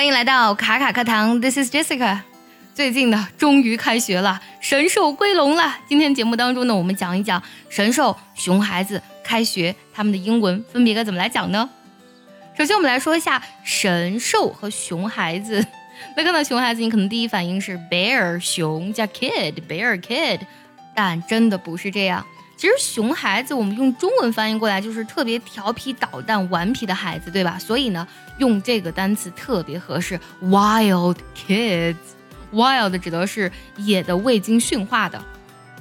欢迎来到卡卡课堂，This is Jessica。最近呢，终于开学了，神兽归笼了。今天节目当中呢，我们讲一讲神兽、熊孩子开学，他们的英文分别该怎么来讲呢？首先，我们来说一下神兽和熊孩子。那看到熊孩子，你可能第一反应是 bear 熊加 kid bear kid，但真的不是这样。其实熊孩子，我们用中文翻译过来就是特别调皮捣蛋、顽皮的孩子，对吧？所以呢，用这个单词特别合适，wild kids。wild 指的是野的、未经驯化的。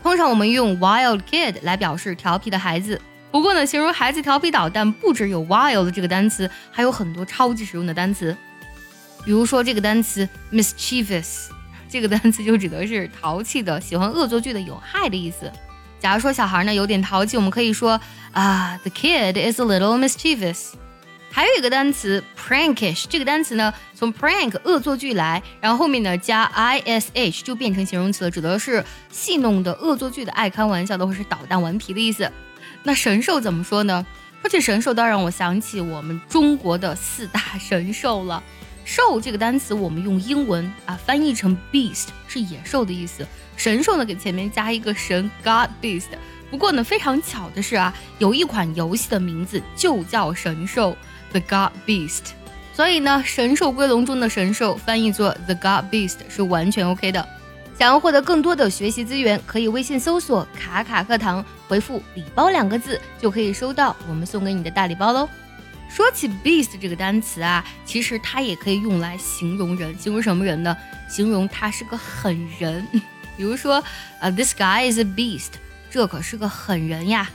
通常我们用 wild kid 来表示调皮的孩子。不过呢，形容孩子调皮捣蛋，不只有 wild 这个单词，还有很多超级实用的单词。比如说这个单词 mischievous，这个单词就指的是淘气的、喜欢恶作剧的、有害的意思。假如说小孩呢有点淘气，我们可以说啊，the kid is a little mischievous。还有一个单词 prankish，这个单词呢从 prank 恶作剧来，然后后面呢加 ish 就变成形容词了，指的是戏弄的、恶作剧的、爱开玩笑的或是捣蛋顽皮的意思。那神兽怎么说呢？说起神兽，倒让我想起我们中国的四大神兽了。兽这个单词我们用英文啊翻译成 beast，是野兽的意思。神兽呢，给前面加一个神，God Beast。不过呢，非常巧的是啊，有一款游戏的名字就叫神兽，The God Beast。所以呢，神兽归笼中的神兽翻译作 The God Beast 是完全 OK 的。想要获得更多的学习资源，可以微信搜索“卡卡课堂”，回复“礼包”两个字，就可以收到我们送给你的大礼包喽。说起 beast 这个单词啊，其实它也可以用来形容人，形容什么人呢？形容他是个狠人。比如说，呃，this guy is a beast，这可是个狠人呀。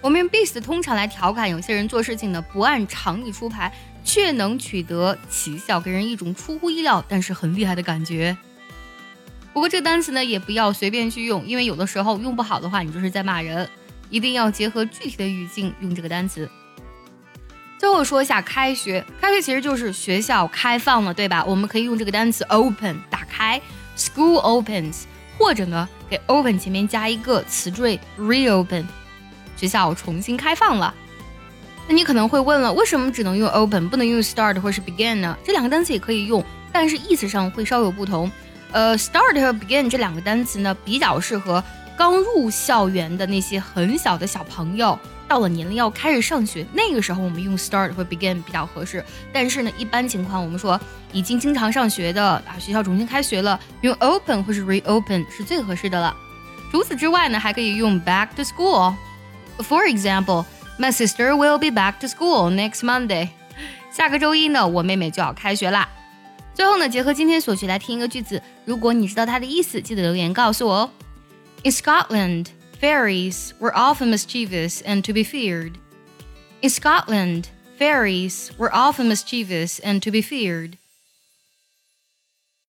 我们用 beast 通常来调侃有些人做事情呢不按常理出牌，却能取得奇效，给人一种出乎意料但是很厉害的感觉。不过这个单词呢也不要随便去用，因为有的时候用不好的话，你就是在骂人。一定要结合具体的语境用这个单词。最后说一下开学，开学其实就是学校开放了，对吧？我们可以用这个单词 open，打开，school opens。或者呢，给 open 前面加一个词缀 reopen，学校重新开放了。那你可能会问了，为什么只能用 open，不能用 start 或是 begin 呢？这两个单词也可以用，但是意思上会稍有不同。呃，start 和 begin 这两个单词呢，比较适合刚入校园的那些很小的小朋友。到了年龄要开始上学，那个时候我们用 start 或 begin 比较合适。但是呢，一般情况我们说已经经常上学的啊，学校重新开学了，用 open 或是 reopen 是最合适的了。除此之外呢，还可以用 back to school。For example, my sister will be back to school next Monday。下个周一呢，我妹妹就要开学啦。最后呢，结合今天所学来听一个句子，如果你知道它的意思，记得留言告诉我哦。In Scotland. Fairies were often mischievous and to be feared. In Scotland, fairies were often mischievous and to be feared.